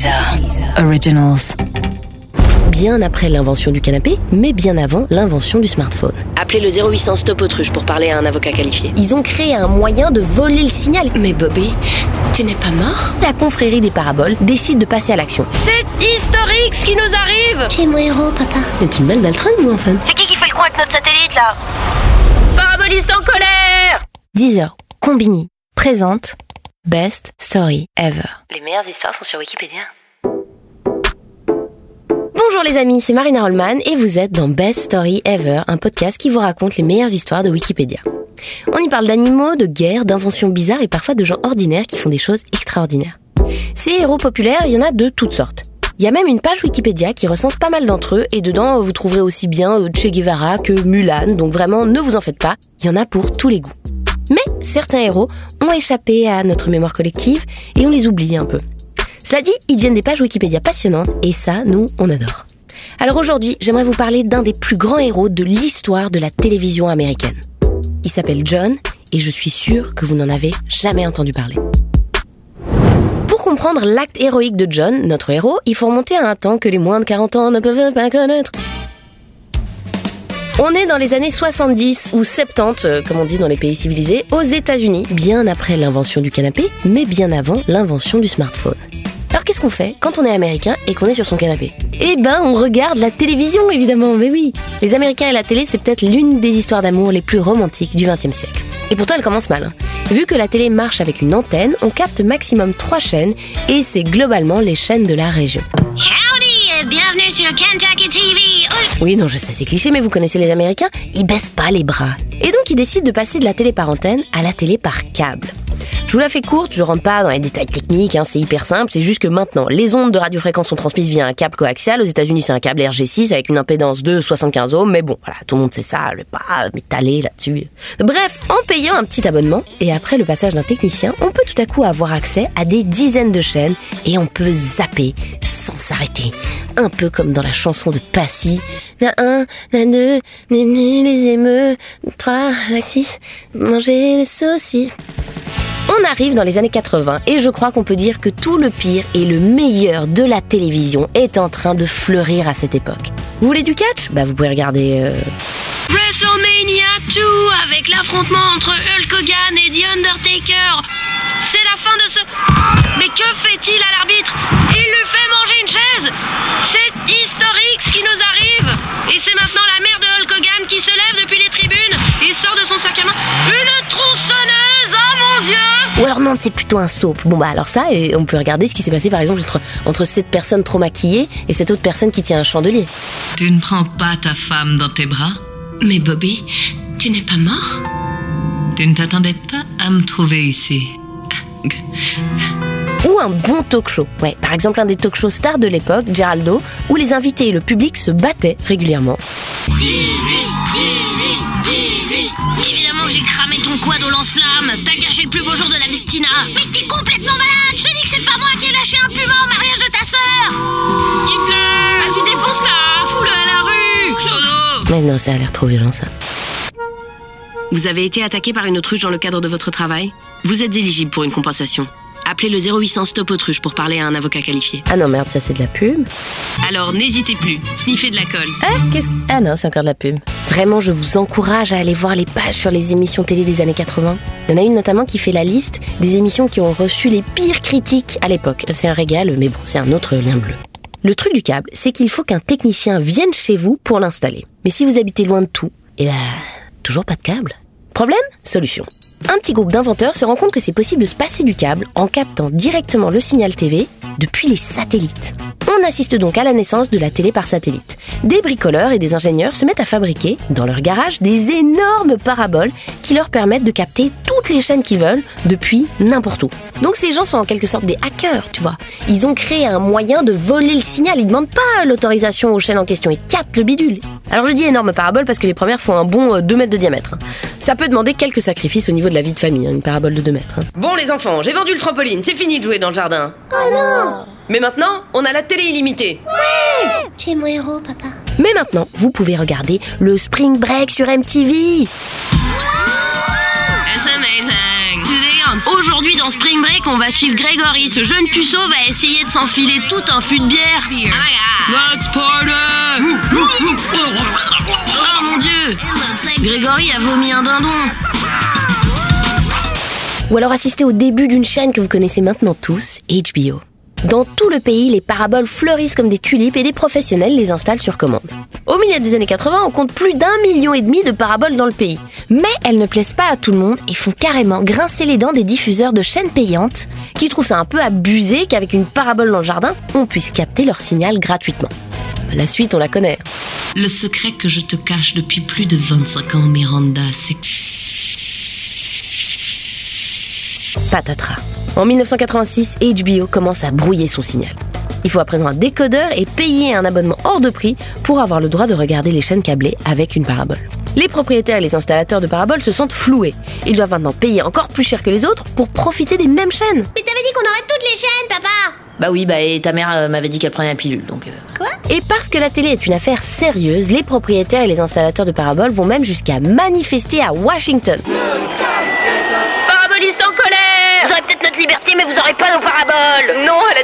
Deezer Originals. Bien après l'invention du canapé, mais bien avant l'invention du smartphone. Appelez le 0800 Stop Autruche pour parler à un avocat qualifié. Ils ont créé un moyen de voler le signal. Mais Bobby, tu n'es pas mort? La confrérie des paraboles décide de passer à l'action. C'est historique ce qui nous arrive Tu es mon héros, papa. C'est une belle baltringue, moi, enfin. C'est qui qui fait le con avec notre satellite là? Paraboliste en colère 10 heures. Combini présente Best Story Ever. Les meilleures histoires sont sur Wikipédia. Bonjour les amis, c'est Marina Rollman et vous êtes dans Best Story Ever, un podcast qui vous raconte les meilleures histoires de Wikipédia. On y parle d'animaux, de guerres, d'inventions bizarres et parfois de gens ordinaires qui font des choses extraordinaires. Ces héros populaires, il y en a de toutes sortes. Il y a même une page Wikipédia qui recense pas mal d'entre eux et dedans vous trouverez aussi bien euh, Che Guevara que Mulan, donc vraiment ne vous en faites pas, il y en a pour tous les goûts. Mais certains héros ont échappé à notre mémoire collective et on les oublie un peu. Cela dit, ils deviennent des pages Wikipédia passionnantes et ça, nous, on adore. Alors aujourd'hui, j'aimerais vous parler d'un des plus grands héros de l'histoire de la télévision américaine. Il s'appelle John et je suis sûre que vous n'en avez jamais entendu parler. Pour comprendre l'acte héroïque de John, notre héros, il faut remonter à un temps que les moins de 40 ans ne peuvent pas connaître. On est dans les années 70 ou 70, euh, comme on dit dans les pays civilisés, aux États-Unis, bien après l'invention du canapé, mais bien avant l'invention du smartphone. Alors qu'est-ce qu'on fait quand on est américain et qu'on est sur son canapé? Eh ben, on regarde la télévision évidemment, mais oui. Les Américains et la télé, c'est peut-être l'une des histoires d'amour les plus romantiques du XXe siècle. Et pourtant, elle commence mal. hein. Vu que la télé marche avec une antenne, on capte maximum trois chaînes et c'est globalement les chaînes de la région. Oui, non, je sais, c'est cliché, mais vous connaissez les Américains, ils baissent pas les bras. Et donc, ils décident de passer de la télé par antenne à la télé par câble. Je vous la fais courte, je rentre pas dans les détails techniques, hein, c'est hyper simple, c'est juste que maintenant, les ondes de radiofréquence sont transmises via un câble coaxial. Aux États-Unis, c'est un câble RG6 avec une impédance de 75 ohms, mais bon, voilà, tout le monde sait ça, je vais pas m'étaler là-dessus. Bref, en payant un petit abonnement, et après le passage d'un technicien, on peut tout à coup avoir accès à des dizaines de chaînes, et on peut zapper sans s'arrêter. Un peu comme dans la chanson de Passy. La 1, la 2, les, les émeux, 3, la 6, manger les saucisses. On arrive dans les années 80 et je crois qu'on peut dire que tout le pire et le meilleur de la télévision est en train de fleurir à cette époque. Vous voulez du catch? Bah vous pouvez regarder... euh, WrestleMania 2 avec l'affrontement entre Hulk Hogan et The Undertaker. C'est la fin de ce... Mais que fait-il à l'arbitre? Il lui fait C'est historique ce qui nous arrive Et c'est maintenant la mère de Hulk Hogan qui se lève depuis les tribunes et sort de son sac à main une tronçonneuse Oh mon dieu Ou alors non, c'est plutôt un soap. Bon bah alors ça, et on peut regarder ce qui s'est passé par exemple entre, entre cette personne trop maquillée et cette autre personne qui tient un chandelier. Tu ne prends pas ta femme dans tes bras Mais Bobby, tu n'es pas mort Tu ne t'attendais pas à me trouver ici. Ou un bon talk show. Ouais, par exemple un des talk shows stars de l'époque, Geraldo, où les invités et le public se battaient régulièrement. Évidemment que j'ai cramé ton quad au lance-flamme. T'as gâché le plus beau jour de la vie de Tina. Mais t'es complètement malade. Je te dis que c'est pas moi qui ai lâché un puma au mariage de ta sœur. Quitte-le Vas-y, défonce-la Fous-le à la rue Clodo Mais non, ça a l'air trop violent ça. Vous avez été attaqué par une autruche dans le cadre de votre travail? Vous êtes éligible pour une compensation. Appelez le 0800 Stop Autruche pour parler à un avocat qualifié. Ah non merde, ça c'est de la pub. Alors n'hésitez plus, sniffez de la colle. Ah, qu'est-ce que... Ah non, c'est encore de la pub. Vraiment, je vous encourage à aller voir les pages sur les émissions télé des années 80. Il y en a une notamment qui fait la liste des émissions qui ont reçu les pires critiques à l'époque. C'est un régal, mais bon, c'est un autre lien bleu. Le truc du câble, c'est qu'il faut qu'un technicien vienne chez vous pour l'installer. Mais si vous habitez loin de tout, eh ben, toujours pas de câble. Problème? Solution. Un petit groupe d'inventeurs se rend compte que c'est possible de se passer du câble en captant directement le signal TV depuis les satellites. On assiste donc à la naissance de la télé par satellite. Des bricoleurs et des ingénieurs se mettent à fabriquer, dans leur garage, des énormes paraboles qui leur permettent de capter toutes les chaînes qu'ils veulent depuis n'importe où. Donc ces gens sont en quelque sorte des hackers, tu vois. Ils ont créé un moyen de voler le signal. Ils demandent pas l'autorisation aux chaînes en question. Ils captent le bidule. Alors je dis énorme parabole parce que les premières font un bon euh, 2 mètres de diamètre. Ça peut demander quelques sacrifices au niveau de la vie de famille, hein, une parabole de 2 mètres. hein. Bon les enfants, j'ai vendu le trampoline, c'est fini de jouer dans le jardin. Oh non Mais maintenant, on a la télé illimitée. Tu es mon héros, papa. Mais maintenant, vous pouvez regarder le Spring Break sur MTV. It's amazing. Today Aujourd'hui, dans Spring Break, on va suivre Grégory. Ce jeune puceau va essayer de s'enfiler tout un fût de bière. Let's party! Oh mon dieu Grégory a vomi un dindon. Ou alors assister au début d'une chaîne que vous connaissez maintenant tous, HBO. Dans tout le pays, les paraboles fleurissent comme des tulipes et des professionnels les installent sur commande. Au milieu des années 80, on compte plus d'un million et demi de paraboles dans le pays. Mais elles ne plaisent pas à tout le monde et font carrément grincer les dents des diffuseurs de chaînes payantes qui trouvent ça un peu abusé qu'avec une parabole dans le jardin, on puisse capter leur signal gratuitement. La suite, on la connaît. Le secret que je te cache depuis plus de 25 ans, Miranda, c'est que... Patatras. En 1986, HBO commence à brouiller son signal. Il faut à présent un décodeur et payer un abonnement hors de prix pour avoir le droit de regarder les chaînes câblées avec une parabole. Les propriétaires et les installateurs de paraboles se sentent floués. Ils doivent maintenant payer encore plus cher que les autres pour profiter des mêmes chaînes. Mais t'avais dit qu'on aurait toutes les chaînes, papa Bah oui, bah et ta mère euh, m'avait dit qu'elle prenait la pilule, donc... euh, Et parce que la télé est une affaire sérieuse, les propriétaires et les installateurs de paraboles vont même jusqu'à manifester à Washington en colère Vous aurez peut-être notre liberté, mais vous aurez pas nos paraboles Non à la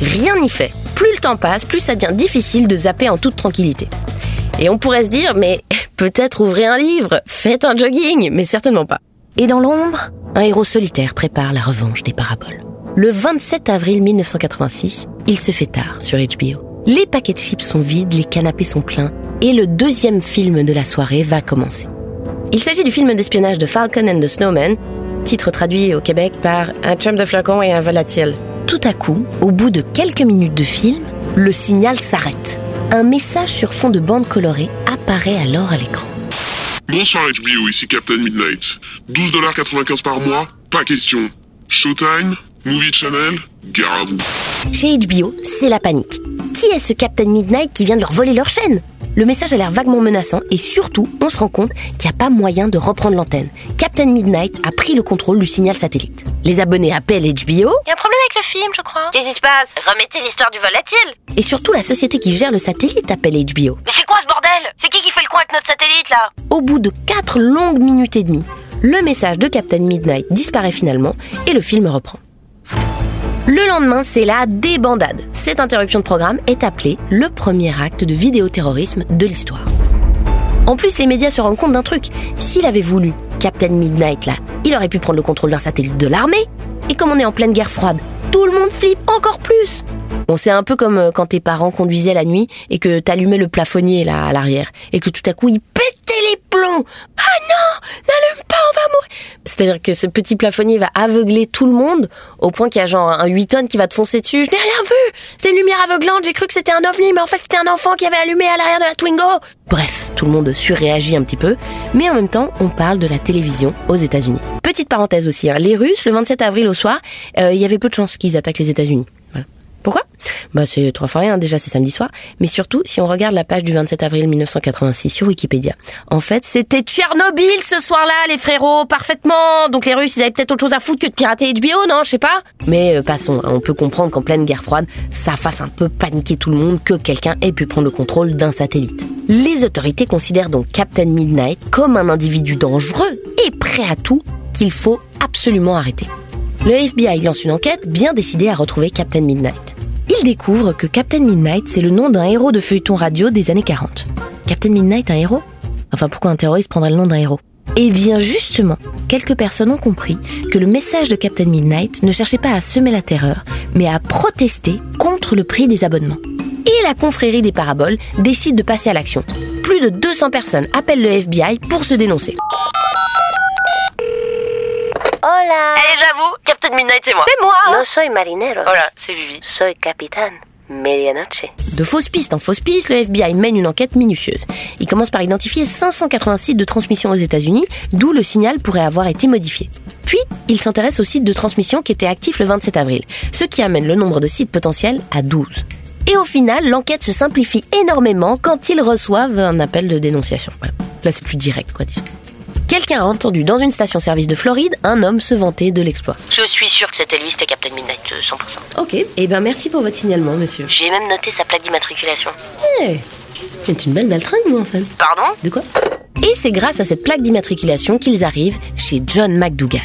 Rien n'y fait. Plus le temps passe, plus ça devient difficile de zapper en toute tranquillité. Et on pourrait se dire, mais peut-être ouvrez un livre, faites un jogging, mais certainement pas. Et dans l'ombre, un héros solitaire prépare la revanche des paraboles. Le 27 avril 1986, il se fait tard sur HBO. Les paquets de chips sont vides, les canapés sont pleins, et le deuxième film de la soirée va commencer. Il s'agit du film d'espionnage de Falcon and the Snowman, titre traduit au Québec par Un chum de flacon et un volatile. Tout à coup, au bout de quelques minutes de film, le signal s'arrête. Un message sur fond de bande colorée apparaît alors à l'écran. Bonsoir HBO, ici Captain Midnight. 12,95$ par mois, pas question. Showtime, Movie Channel, gare à vous. Chez HBO, c'est la panique. Qui est ce Captain Midnight qui vient de leur voler leur chaîne? Le message a l'air vaguement menaçant et surtout, on se rend compte qu'il n'y a pas moyen de reprendre l'antenne. Captain Midnight a pris le contrôle du signal satellite. Les abonnés appellent HBO Il y a un problème avec le film, je crois. Qu'est-ce qui se passe? Remettez l'histoire du volatile et surtout la société qui gère le satellite appelle HBO. Mais c'est quoi ce bordel? C'est qui qui fait le con avec notre satellite, là? Au bout de 4 longues minutes et demie, le message de Captain Midnight disparaît finalement et le film reprend. Le lendemain, c'est la débandade. Cette interruption de programme est appelée le premier acte de vidéoterrorisme de l'histoire. En plus, les médias se rendent compte d'un truc. S'il avait voulu, Captain Midnight, là, il aurait pu prendre le contrôle d'un satellite de l'armée. Et comme on est en pleine guerre froide, tout le monde flippe encore plus. Bon, c'est un peu comme euh, quand tes parents conduisaient la nuit et que t'allumais le plafonnier là à l'arrière et que tout à coup ils pétaient les plombs. Ah non, n'allume C'est-à-dire que ce petit plafonnier va aveugler tout le monde au point qu'il y a genre un 8 tonnes qui va te foncer dessus. Je n'ai rien vu. C'était une lumière aveuglante. J'ai cru que c'était un ovni, mais en fait c'était un enfant qui avait allumé à l'arrière de la Twingo. Bref, tout le monde surréagit un petit peu, mais en même temps, on parle de la télévision aux États-Unis. Petite parenthèse aussi, hein, les Russes, le 27 avril au soir, euh, il y avait peu de chances qu'ils attaquent les États-Unis. Pourquoi? Bah c'est trois fois rien, déjà c'est samedi soir, mais surtout si on regarde la page du 27 avril 1986 sur Wikipédia. En fait, c'était Tchernobyl ce soir-là, les frérots, parfaitement. Donc les Russes, ils avaient peut-être autre chose à foutre que de pirater HBO, non, je sais pas. Mais euh, passons, on peut comprendre qu'en pleine guerre froide, ça fasse un peu paniquer tout le monde que quelqu'un ait pu prendre le contrôle d'un satellite. Les autorités considèrent donc Captain Midnight comme un individu dangereux et prêt à tout qu'il faut absolument arrêter. Le FBI lance une enquête bien décidée à retrouver Captain Midnight. Il découvre que Captain Midnight, c'est le nom d'un héros de feuilleton radio des années 40. Captain Midnight, un héros? Enfin, pourquoi un terroriste prendrait le nom d'un héros? Eh bien, justement, quelques personnes ont compris que le message de Captain Midnight ne cherchait pas à semer la terreur, mais à protester contre le prix des abonnements. Et la confrérie des paraboles décide de passer à l'action. Plus de 200 personnes appellent le FBI pour se dénoncer. Hola Eh, j'avoue, Captain Midnight, c'est moi. C'est moi No soy marinero Voilà, c'est Vivi. Soy capitán Medianoche De fausses pistes en fausses pistes, le FBI mène une enquête minutieuse. Il commence par identifier 580 sites de transmission aux États-Unis, d'où le signal pourrait avoir été modifié. Puis, il s'intéresse aux sites de transmission qui étaient actifs le 27 avril, ce qui amène le nombre de sites potentiels à 12. Et au final, l'enquête se simplifie énormément quand ils reçoivent un appel de dénonciation. Voilà. Là, c'est plus direct, quoi, disons. Quelqu'un a entendu dans une station-service de Floride un homme se vanter de l'exploit. Je suis sûr que c'était lui, c'était Captain Midnight, euh, 100%. Ok, et ben merci pour votre signalement, monsieur. J'ai même noté sa plaque d'immatriculation. Eh, c'est une belle baltringue, vous, en fait. Pardon? De quoi? Et c'est grâce à cette plaque d'immatriculation qu'ils arrivent chez John McDougall.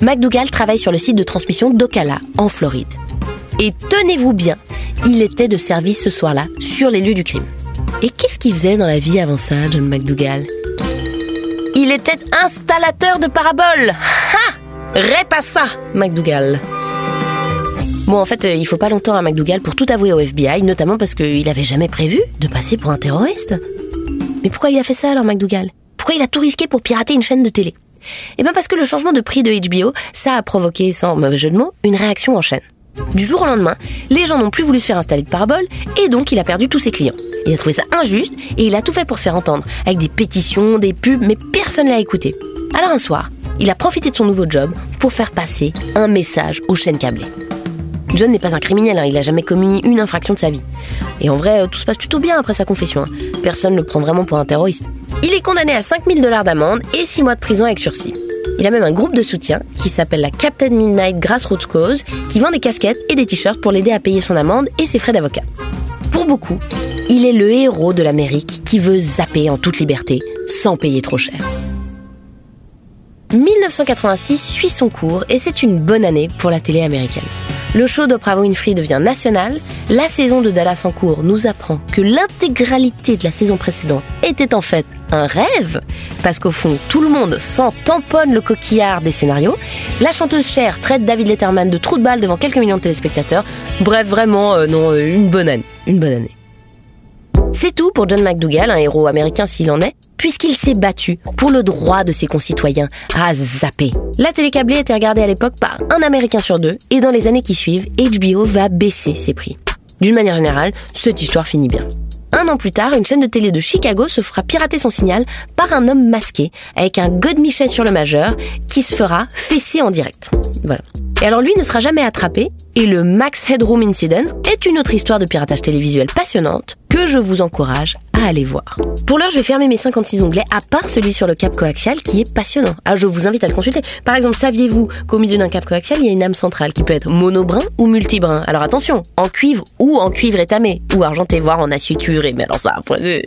McDougall travaille sur le site de transmission d'Ocala, en Floride. Et tenez-vous bien, il était de service ce soir-là, sur les lieux du crime. Et qu'est-ce qu'il faisait dans la vie avant ça, John McDougall? Était installateur de paraboles. Ha! Répassa ça, McDougall. Bon, en fait, euh, il faut pas longtemps à McDougall pour tout avouer au FBI, notamment parce qu'il avait jamais prévu de passer pour un terroriste. Mais pourquoi il a fait ça alors, McDougall? Pourquoi il a tout risqué pour pirater une chaîne de télé? Eh bien parce que le changement de prix de HBO, ça a provoqué, sans mauvais jeu de mots, une réaction en chaîne. Du jour au lendemain, les gens n'ont plus voulu se faire installer de parabole et donc il a perdu tous ses clients. Il a trouvé ça injuste et il a tout fait pour se faire entendre, avec des pétitions, des pubs, mais personne l'a écouté. Alors un soir, il a profité de son nouveau job pour faire passer un message aux chaînes câblées. John n'est pas un criminel, hein, il n'a jamais commis une infraction de sa vie. Et en vrai, tout se passe plutôt bien après sa confession. Hein. Personne ne le prend vraiment pour un terroriste. Il est condamné à 5000 dollars d'amende et 6 mois de prison avec sursis. Il a même un groupe de soutien qui s'appelle la Captain Midnight Grassroots Cause qui vend des casquettes et des t-shirts pour l'aider à payer son amende et ses frais d'avocat. Pour beaucoup, il est le héros de l'Amérique qui veut zapper en toute liberté sans payer trop cher. 1986 suit son cours et c'est une bonne année pour la télé américaine. Le show d'Oprah Winfrey devient national. La saison de Dallas en cours nous apprend que l'intégralité de la saison précédente était en fait un rêve, parce qu'au fond, tout le monde s'en tamponne le coquillard des scénarios. La chanteuse Cher traite David Letterman de trou de balle devant quelques millions de téléspectateurs. Bref, vraiment, euh, non, euh, une bonne année. Une bonne année. C'est tout pour John McDougall, un héros américain s'il en est, puisqu'il s'est battu pour le droit de ses concitoyens à zapper. La télé câblée était regardée à l'époque par un Américain sur deux, et dans les années qui suivent, HBO va baisser ses prix. D'une manière générale, cette histoire finit bien. Un an plus tard, une chaîne de télé de Chicago se fera pirater son signal par un homme masqué, avec un godemichet sur le majeur, qui se fera fesser en direct. Voilà. Et alors lui ne sera jamais attrapé, et le Max Headroom Incident est une autre histoire de piratage télévisuel passionnante que je vous encourage à aller voir. Pour l'heure, je vais fermer mes 56 onglets, à part celui sur le cap coaxial qui est passionnant. Ah, je vous invite à le consulter. Par exemple, saviez-vous qu'au milieu d'un cap coaxial, il y a une âme centrale qui peut être monobrin ou multibrin Alors attention, en cuivre ou en cuivre étamé, ou argenté, voire en acier curé, mais alors ça, après...